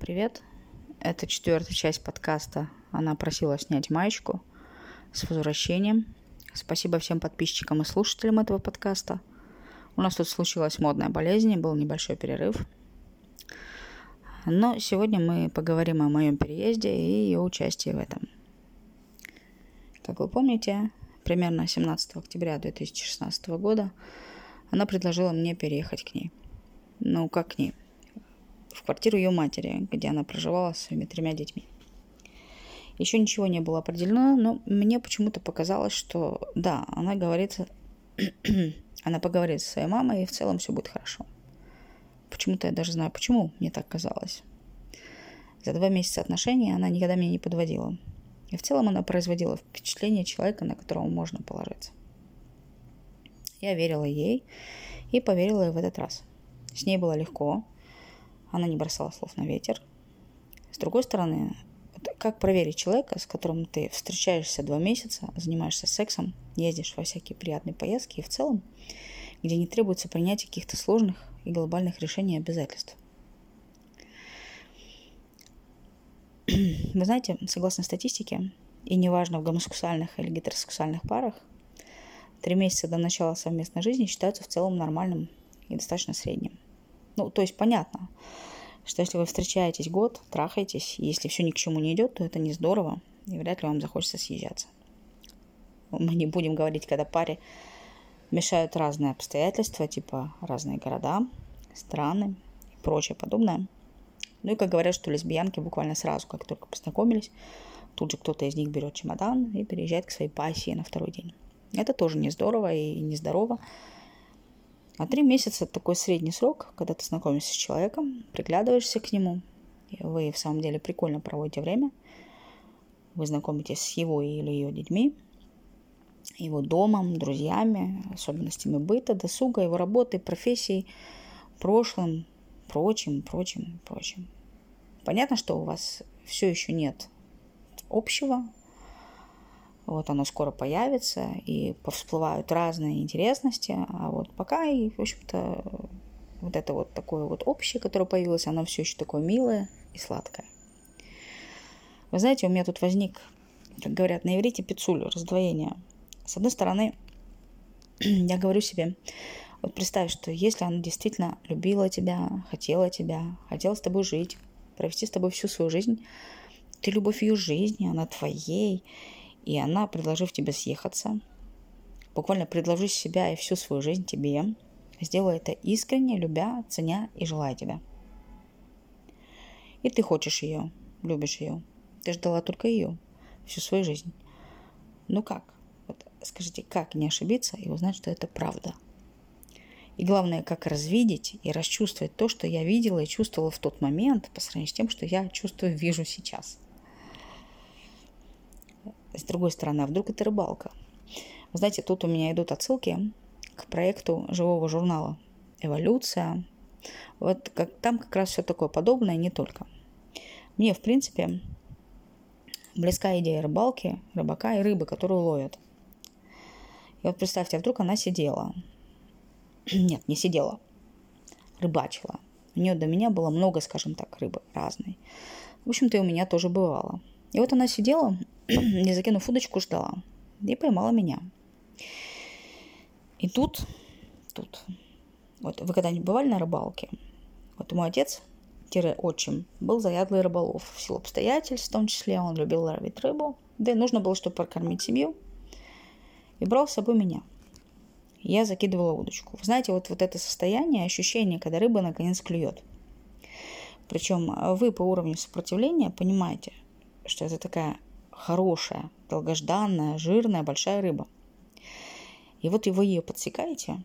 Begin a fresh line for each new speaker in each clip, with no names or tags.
Привет. Это четвертая часть подкаста. Она просила снять маечку. С возвращением. Спасибо всем подписчикам и слушателям этого подкаста. У нас тут случилась модная болезнь, был небольшой перерыв. Но сегодня мы поговорим о моем переезде и ее участии в этом. Как вы помните, примерно 17 октября 2016 года она предложила мне переехать к ней. Ну, как к ней? В квартиру ее матери, где она проживала со своими тремя детьми. Еще ничего не было определено, но мне почему-то показалось, что да, она говорит, она поговорит со своей мамой, и в целом все будет хорошо. Почему-то я даже знаю, почему мне так казалось. За два месяца отношений она никогда меня не подводила. И в целом она производила впечатление человека, на которого можно положиться. Я верила ей и поверила ей в этот раз. С ней было легко, она не бросала слов на ветер. С другой стороны, как проверить человека, с которым ты встречаешься два месяца, занимаешься сексом, ездишь во всякие приятные поездки и в целом, где не требуется принятие каких-то сложных и глобальных решений и обязательств. Вы знаете, согласно статистике, и неважно в гомосексуальных или гетеросексуальных парах, три месяца до начала совместной жизни считаются в целом нормальным и достаточно средним. Ну, то есть понятно, что если вы встречаетесь год, трахаетесь, если все ни к чему не идет, то это не здорово, и вряд ли вам захочется съезжаться. Мы не будем говорить, когда паре мешают разные обстоятельства, типа разные города, страны и прочее подобное. Ну и как говорят, что лесбиянки буквально сразу, как только познакомились, тут же кто-то из них берет чемодан и переезжает к своей пассии на второй день. Это тоже не здорово и нездорово. А три месяца – это такой средний срок, когда ты знакомишься с человеком, приглядываешься к нему, вы в самом деле прикольно проводите время, вы знакомитесь с его или ее детьми, его домом, друзьями, особенностями быта, досуга, его работы, профессией, прошлым, прочим, прочим, прочим. Понятно, что у вас все еще нет общего, вот оно скоро появится, и повсплывают разные интересности. А вот пока, и, в общем-то, вот это вот такое вот общее, которое появилось, оно все еще такое милое и сладкое. Вы знаете, у меня тут возник, как говорят на иврите, пиццулю, раздвоение. С одной стороны, я говорю себе, вот представь, что если она действительно любила тебя, хотела тебя, хотела с тобой жить, провести с тобой всю свою жизнь, ты любовь ее жизни, она твоей, и она, предложив тебе съехаться, буквально предложив себя и всю свою жизнь тебе, сделала это искренне, любя, ценя и желая тебя. И ты хочешь ее, любишь ее. Ты ждала только ее всю свою жизнь. Ну как? Вот скажите, как не ошибиться и узнать, что это правда? И главное, как развидеть и расчувствовать то, что я видела и чувствовала в тот момент, по сравнению с тем, что я чувствую, вижу сейчас – с другой стороны, а вдруг это рыбалка? Вы знаете, тут у меня идут отсылки к проекту живого журнала «Эволюция». Вот как, там как раз все такое подобное, не только. Мне, в принципе, близка идея рыбалки, рыбака и рыбы, которую ловят. И вот представьте, а вдруг она сидела. Нет, не сидела. Рыбачила. У нее до меня было много, скажем так, рыбы разной. В общем-то, и у меня тоже бывало. И вот она сидела, не закинув удочку, ждала. И поймала меня. И тут, тут, вот вы когда-нибудь бывали на рыбалке? Вот мой отец, отчим, был заядлый рыболов. В силу обстоятельств, в том числе, он любил ловить рыбу. Да и нужно было, чтобы прокормить семью. И брал с собой меня. Я закидывала удочку. Вы знаете, вот, вот это состояние, ощущение, когда рыба наконец клюет. Причем вы по уровню сопротивления понимаете, что это такая хорошая, долгожданная, жирная, большая рыба. И вот вы ее подсекаете,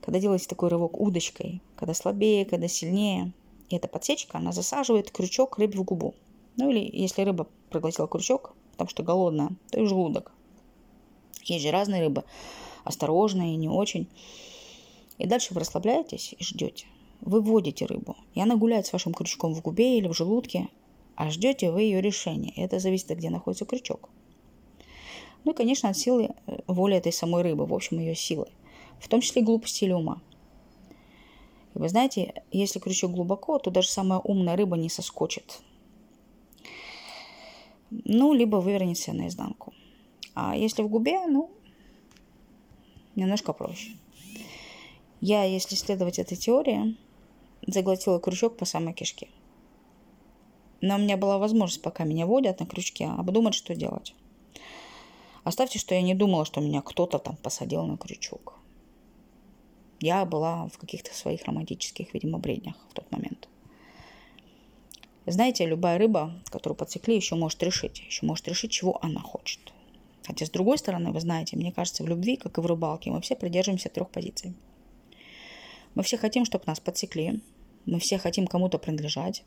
когда делаете такой рывок удочкой, когда слабее, когда сильнее, и эта подсечка, она засаживает крючок рыбе в губу. Ну или если рыба проглотила крючок, потому что голодная, то и желудок. Есть же разные рыбы, осторожные, не очень. И дальше вы расслабляетесь и ждете. Вы вводите рыбу, и она гуляет с вашим крючком в губе или в желудке, а ждете вы ее решения. Это зависит, где находится крючок. Ну и, конечно, от силы э, воли этой самой рыбы, в общем, ее силы. В том числе глупости или ума. И вы знаете, если крючок глубоко, то даже самая умная рыба не соскочит. Ну, либо вывернется наизнанку. А если в губе, ну, немножко проще. Я, если следовать этой теории, заглотила крючок по самой кишке. Но у меня была возможность, пока меня водят на крючке, обдумать, что делать. Оставьте, что я не думала, что меня кто-то там посадил на крючок. Я была в каких-то своих романтических, видимо, бреднях в тот момент. Знаете, любая рыба, которую подсекли, еще может решить. Еще может решить, чего она хочет. Хотя, с другой стороны, вы знаете, мне кажется, в любви, как и в рыбалке, мы все придерживаемся трех позиций. Мы все хотим, чтобы нас подсекли. Мы все хотим кому-то принадлежать.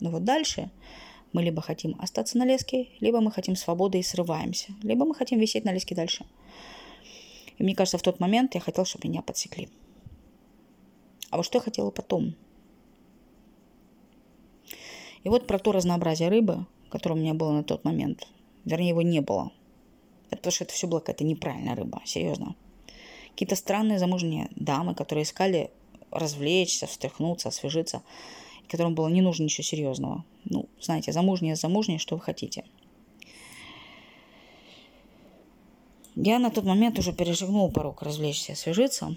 Но вот дальше мы либо хотим остаться на леске, либо мы хотим свободы и срываемся. Либо мы хотим висеть на леске дальше. И мне кажется, в тот момент я хотела, чтобы меня подсекли. А вот что я хотела потом? И вот про то разнообразие рыбы, которое у меня было на тот момент. Вернее, его не было. Это потому что это все была какая-то неправильная рыба, серьезно. Какие-то странные замужние дамы, которые искали развлечься, встряхнуться, освежиться, которым было не нужно ничего серьезного. Ну, знаете, замужние, замужние, что вы хотите – Я на тот момент уже перешагнул порог развлечься, освежиться.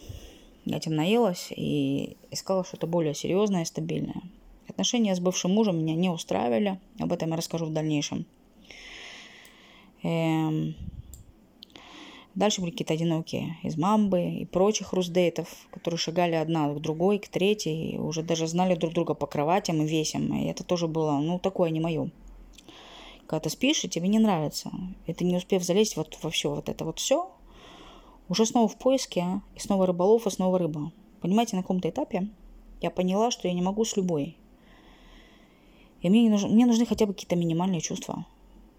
Я этим наелась и искала что-то более серьезное и стабильное. Отношения с бывшим мужем меня не устраивали. Об этом я расскажу в дальнейшем. Эм... Дальше были какие-то одинокие из мамбы и прочих руздейтов, которые шагали одна к другой, к третьей, и уже даже знали друг друга по кроватям и весям. И это тоже было, ну, такое не мое когда ты спишь, и тебе не нравится, и ты не успев залезть вот во все вот это вот все, уже снова в поиске, а? и снова рыболов, и снова рыба. Понимаете, на каком-то этапе я поняла, что я не могу с любой. И мне, не нужны, мне нужны хотя бы какие-то минимальные чувства.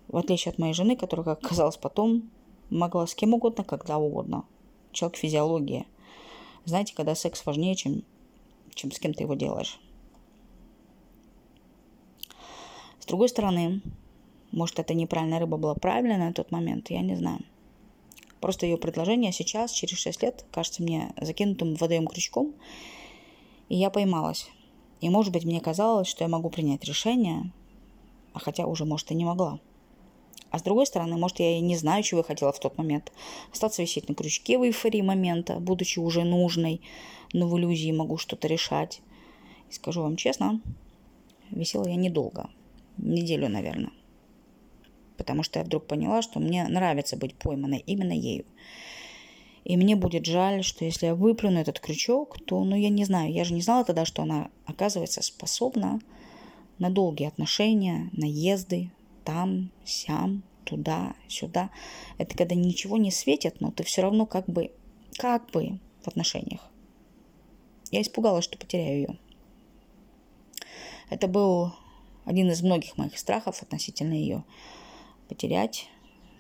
В отличие от моей жены, которая, как оказалось потом, могла с кем угодно, когда угодно. Человек физиология. Знаете, когда секс важнее, чем, чем с кем ты его делаешь. С другой стороны, может, это неправильная рыба была правильная на тот момент, я не знаю. Просто ее предложение сейчас, через 6 лет, кажется мне закинутым водоем крючком, и я поймалась. И, может быть, мне казалось, что я могу принять решение, а хотя уже, может, и не могла. А с другой стороны, может, я и не знаю, чего я хотела в тот момент. Остаться висеть на крючке в эйфории момента, будучи уже нужной, но в иллюзии могу что-то решать. И скажу вам честно, висела я недолго. Неделю, наверное потому что я вдруг поняла, что мне нравится быть пойманной именно ею. И мне будет жаль, что если я выплюну этот крючок, то, ну, я не знаю, я же не знала тогда, что она, оказывается, способна на долгие отношения, наезды, там, сям, туда, сюда. Это когда ничего не светит, но ты все равно как бы, как бы в отношениях. Я испугалась, что потеряю ее. Это был один из многих моих страхов относительно ее потерять,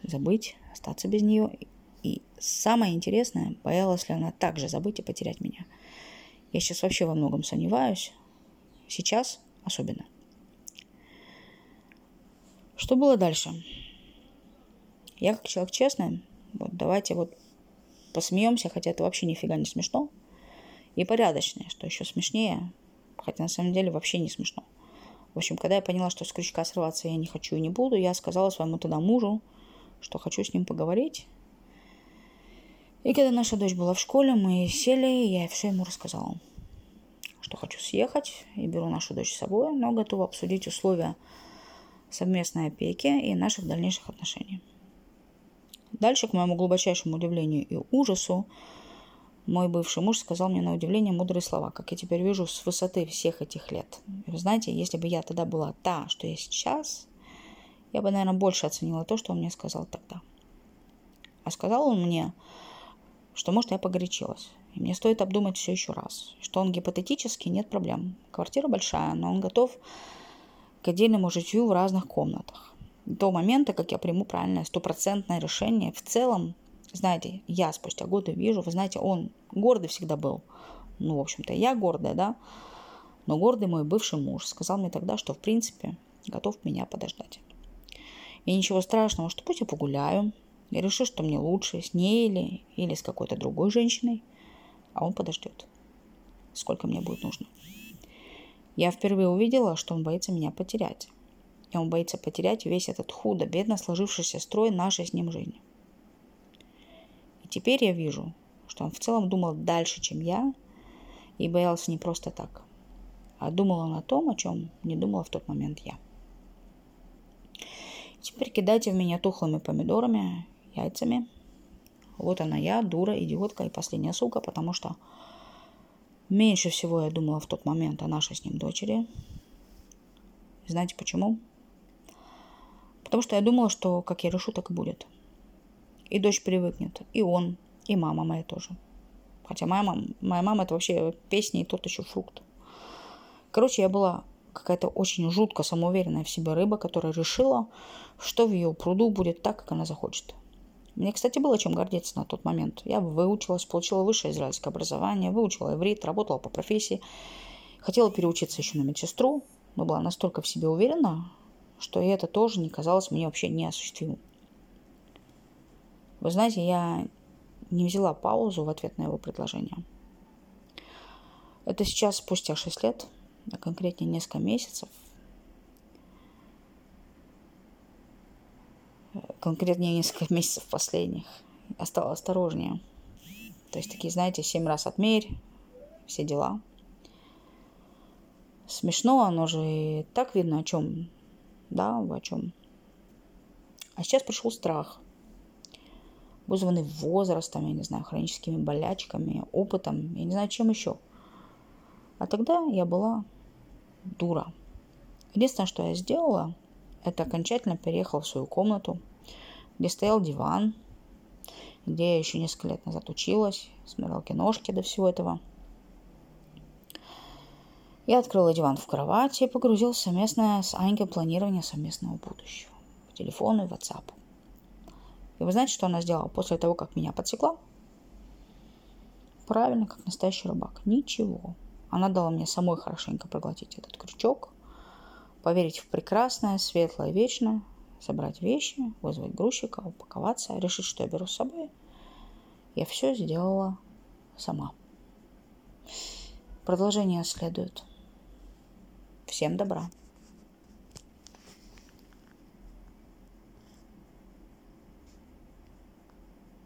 забыть, остаться без нее. И самое интересное, боялась ли она также забыть и потерять меня. Я сейчас вообще во многом сомневаюсь. Сейчас особенно. Что было дальше? Я как человек честный, вот давайте вот посмеемся, хотя это вообще нифига не смешно. И порядочное, что еще смешнее, хотя на самом деле вообще не смешно. В общем, когда я поняла, что с крючка срываться я не хочу и не буду, я сказала своему тогда мужу, что хочу с ним поговорить. И когда наша дочь была в школе, мы сели, и я все ему рассказала, что хочу съехать и беру нашу дочь с собой, но готова обсудить условия совместной опеки и наших дальнейших отношений. Дальше, к моему глубочайшему удивлению и ужасу, мой бывший муж сказал мне на удивление мудрые слова, как я теперь вижу с высоты всех этих лет. И вы знаете, если бы я тогда была та, что я сейчас, я бы, наверное, больше оценила то, что он мне сказал тогда. А сказал он мне, что, может, я погорячилась. И мне стоит обдумать все еще раз. Что он гипотетически, нет проблем. Квартира большая, но он готов к отдельному житью в разных комнатах. До момента, как я приму правильное стопроцентное решение, в целом знаете, я спустя годы вижу, вы знаете, он гордый всегда был. Ну, в общем-то, я гордая, да. Но гордый мой бывший муж сказал мне тогда, что, в принципе, готов меня подождать. И ничего страшного, что пусть я погуляю. Я решу, что мне лучше с ней или, или с какой-то другой женщиной. А он подождет. сколько мне будет нужно. Я впервые увидела, что он боится меня потерять. И он боится потерять весь этот худо-бедно сложившийся строй нашей с ним жизни. И теперь я вижу, что он в целом думал дальше, чем я, и боялся не просто так, а думал он о том, о чем не думала в тот момент я. Теперь кидайте в меня тухлыми помидорами, яйцами. Вот она я, дура, идиотка и последняя сука, потому что меньше всего я думала в тот момент о нашей с ним дочери. Знаете почему? Потому что я думала, что как я решу, так и будет. И дочь привыкнет, и он, и мама моя тоже. Хотя моя мама, моя мама это вообще песня и тот еще фрукт. Короче, я была какая-то очень жутко самоуверенная в себе рыба, которая решила, что в ее пруду будет так, как она захочет. Мне, кстати, было чем гордиться на тот момент. Я выучилась, получила высшее израильское образование, выучила иврит, работала по профессии. Хотела переучиться еще на медсестру, но была настолько в себе уверена, что и это тоже не казалось мне вообще неосуществимым. Вы знаете, я не взяла паузу в ответ на его предложение. Это сейчас спустя 6 лет, а конкретнее несколько месяцев, конкретнее несколько месяцев последних, я стала осторожнее. То есть такие, знаете, семь раз отмерь, все дела. Смешно, оно же и так видно, о чем да, о чем. А сейчас пришел страх, вызванный возрастом, я не знаю, хроническими болячками, опытом, я не знаю, чем еще. А тогда я была дура. Единственное, что я сделала, это окончательно переехала в свою комнату, где стоял диван, где я еще несколько лет назад училась, смотрела киношки до всего этого – я открыла диван в кровати и погрузилась в совместное с Анькой планирование совместного будущего. По телефону и WhatsApp. И вы знаете, что она сделала после того, как меня подсекла? Правильно, как настоящий рыбак. Ничего. Она дала мне самой хорошенько проглотить этот крючок, поверить в прекрасное, светлое, вечное, собрать вещи, вызвать грузчика, упаковаться, решить, что я беру с собой. Я все сделала сама. Продолжение следует. Всем добра!